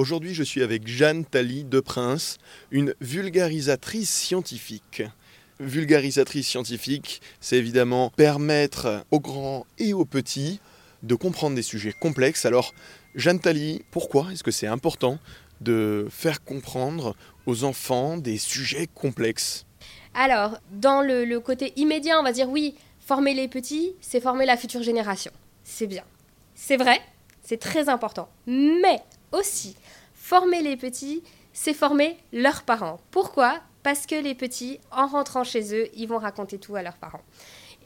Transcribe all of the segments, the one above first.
Aujourd'hui, je suis avec Jeanne Tally de Prince, une vulgarisatrice scientifique. Vulgarisatrice scientifique, c'est évidemment permettre aux grands et aux petits de comprendre des sujets complexes. Alors, Jeanne Tally, pourquoi est-ce que c'est important de faire comprendre aux enfants des sujets complexes? Alors, dans le, le côté immédiat, on va dire oui, former les petits, c'est former la future génération. C'est bien. C'est vrai, c'est très important. Mais aussi, former les petits, c'est former leurs parents. Pourquoi? Parce que les petits, en rentrant chez eux, ils vont raconter tout à leurs parents.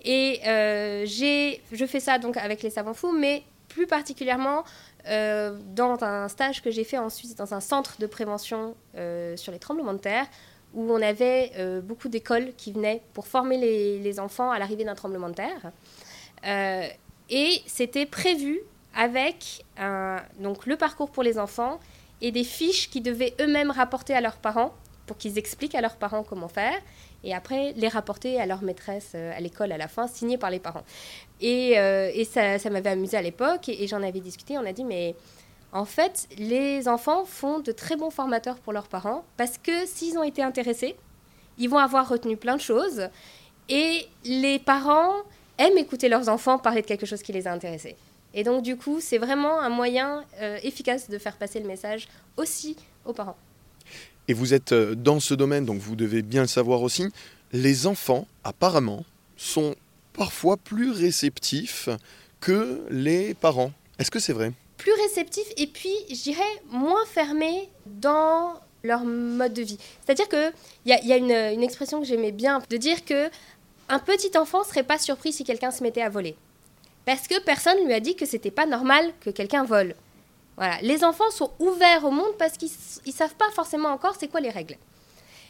Et euh, je fais ça donc avec les savants fous, mais plus particulièrement euh, dans un stage que j'ai fait en Suisse, dans un centre de prévention euh, sur les tremblements de terre, où on avait beaucoup d'écoles qui venaient pour former les enfants à l'arrivée d'un tremblement de terre. et c'était prévu avec donc le parcours pour les enfants et des fiches qu'ils devaient eux-mêmes rapporter à leurs parents pour qu'ils expliquent à leurs parents comment faire et après les rapporter à leur maîtresse euh, à l'école à la fin, signées par les parents. Et, euh, et ça, ça m'avait amusé à l'époque et, j'en avais discuté. On a dit, mais en fait, les enfants font de très bons formateurs pour leurs parents parce que s'ils ont été intéressés, ils vont avoir retenu plein de choses et les parents aiment écouter leurs enfants parler de quelque chose qui les a intéressés. Et donc, du coup, c'est vraiment un moyen euh, efficace de faire passer le message aussi aux parents. Et vous êtes euh, dans ce domaine, donc vous devez bien le savoir aussi. Les enfants, apparemment, sont parfois plus réceptifs que les parents. Est-ce que c'est vrai? Plus réceptifs et puis, je dirais, moins fermés dans leur mode de vie. C'est-à-dire qu'il y a, y a une, une, expression que j'aimais bien, de dire que un petit enfant serait pas surpris si quelqu'un se mettait à voler. Parce que personne ne lui a dit que c'était pas normal que quelqu'un vole. Voilà. Les enfants sont ouverts au monde parce qu'ils ne savent pas forcément encore c'est quoi les règles.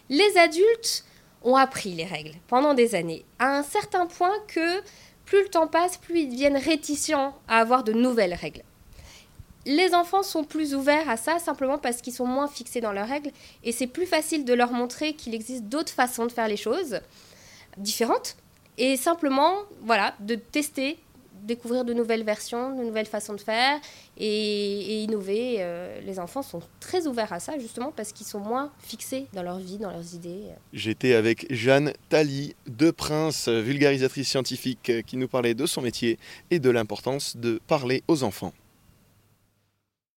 Les adultes ont appris les règles pendant des années, à un certain point que plus le temps passe, plus ils deviennent réticents à avoir de nouvelles règles. Les enfants sont plus ouverts à ça simplement parce qu'ils sont moins fixés dans leurs règles et c'est plus facile de leur montrer qu'il existe d'autres façons de faire les choses différentes et simplement voilà de tester découvrir de nouvelles versions, de nouvelles façons de faire et, innover. Euh, les enfants sont très ouverts à ça justement parce qu'ils sont moins fixés dans leur vie, dans leurs idées. J'étais avec Jeanne Tally de Prince, vulgarisatrice scientifique, qui nous parlait de son métier et de l'importance de parler aux enfants.